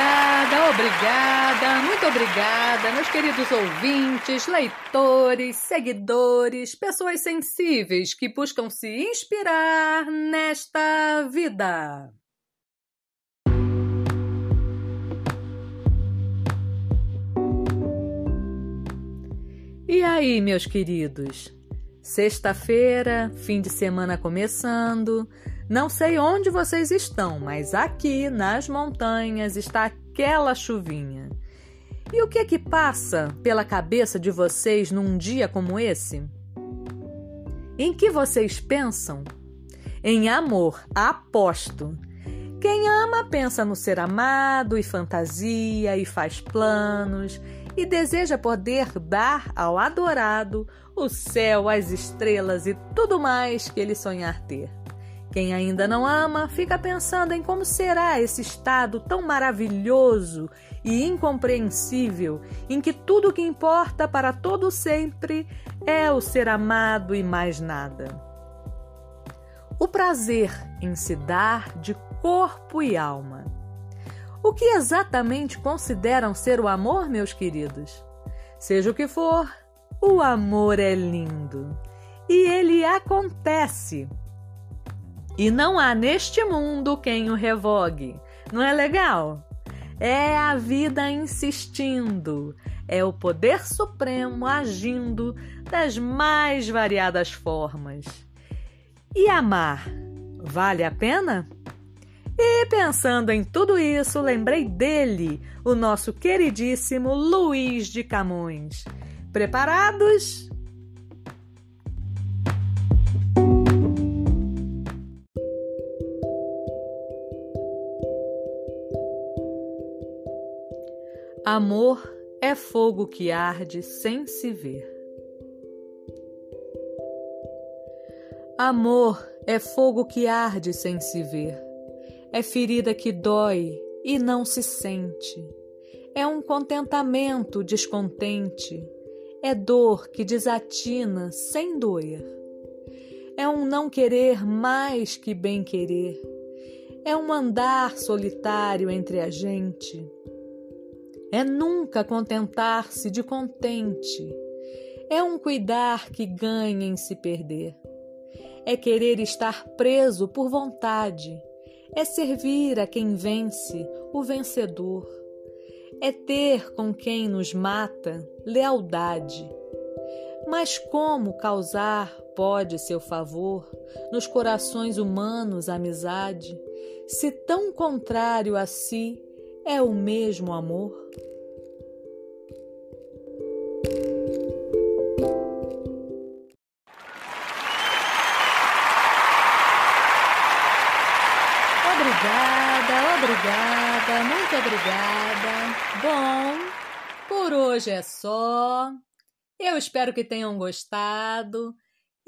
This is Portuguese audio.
Obrigada, obrigada, muito obrigada, meus queridos ouvintes, leitores, seguidores, pessoas sensíveis que buscam se inspirar nesta vida. E aí, meus queridos? Sexta-feira, fim de semana começando. Não sei onde vocês estão, mas aqui nas montanhas está aquela chuvinha. E o que é que passa pela cabeça de vocês num dia como esse? Em que vocês pensam? Em amor, aposto. Quem ama pensa no ser amado e fantasia e faz planos e deseja poder dar ao adorado o céu, as estrelas e tudo mais que ele sonhar ter. Quem ainda não ama fica pensando em como será esse estado tão maravilhoso e incompreensível em que tudo o que importa para todo sempre é o ser amado e mais nada. O prazer em se dar de corpo e alma o que exatamente consideram ser o amor, meus queridos? Seja o que for, o amor é lindo e ele acontece. E não há neste mundo quem o revogue. Não é legal? É a vida insistindo, é o poder supremo agindo das mais variadas formas. E amar vale a pena? E pensando em tudo isso, lembrei dele, o nosso queridíssimo Luiz de Camões. Preparados? Amor é fogo que arde sem se ver. Amor é fogo que arde sem se ver é ferida que dói e não se sente. É um contentamento descontente. É dor que desatina sem doer. É um não querer mais que bem querer. É um andar solitário entre a gente. É nunca contentar-se de contente. É um cuidar que ganha em se perder. É querer estar preso por vontade é servir a quem vence, o vencedor. É ter com quem nos mata lealdade. Mas como causar pode seu favor nos corações humanos amizade, se tão contrário a si é o mesmo amor? Obrigada, obrigada, muito obrigada. Bom, por hoje é só. Eu espero que tenham gostado.